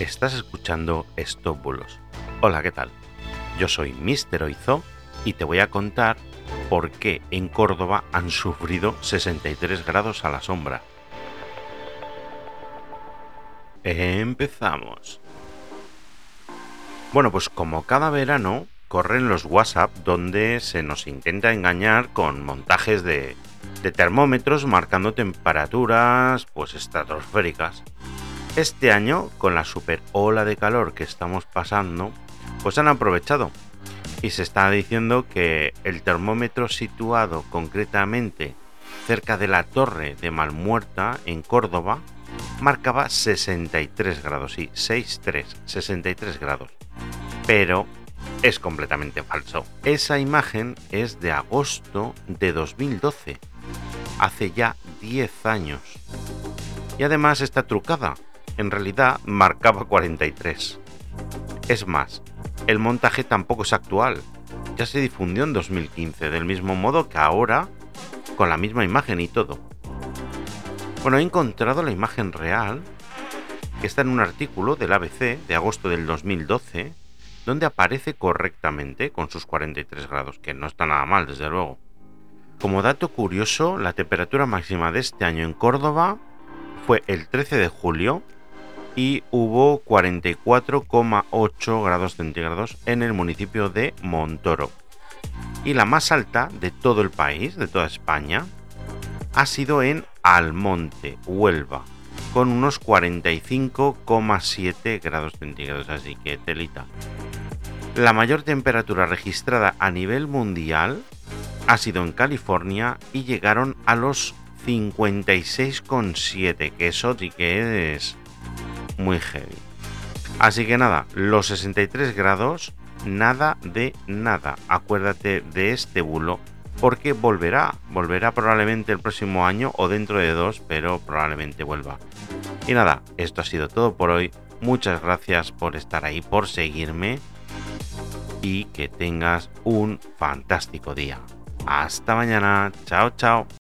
Estás escuchando Stop Bulos. Hola, ¿qué tal? Yo soy Mr. Oizo y te voy a contar por qué en Córdoba han sufrido 63 grados a la sombra. Empezamos. Bueno, pues como cada verano corren los WhatsApp donde se nos intenta engañar con montajes de, de termómetros marcando temperaturas pues estratosféricas. Este año, con la super ola de calor que estamos pasando, pues han aprovechado y se está diciendo que el termómetro situado concretamente cerca de la torre de Malmuerta en Córdoba marcaba 63 grados, sí, 63, 63 grados. Pero es completamente falso. Esa imagen es de agosto de 2012, hace ya 10 años. Y además está trucada, en realidad marcaba 43. Es más, el montaje tampoco es actual, ya se difundió en 2015, del mismo modo que ahora, con la misma imagen y todo. Bueno, he encontrado la imagen real, que está en un artículo del ABC de agosto del 2012, donde aparece correctamente con sus 43 grados, que no está nada mal, desde luego. Como dato curioso, la temperatura máxima de este año en Córdoba fue el 13 de julio y hubo 44,8 grados centígrados en el municipio de Montoro. Y la más alta de todo el país, de toda España, ha sido en Almonte, Huelva, con unos 45,7 grados centígrados, así que telita. La mayor temperatura registrada a nivel mundial ha sido en California y llegaron a los 56,7, que eso sí que es muy heavy. Así que nada, los 63 grados, nada de nada. Acuérdate de este bulo porque volverá, volverá probablemente el próximo año o dentro de dos, pero probablemente vuelva. Y nada, esto ha sido todo por hoy. Muchas gracias por estar ahí, por seguirme y que tengas un fantástico día. Hasta mañana, chao chao.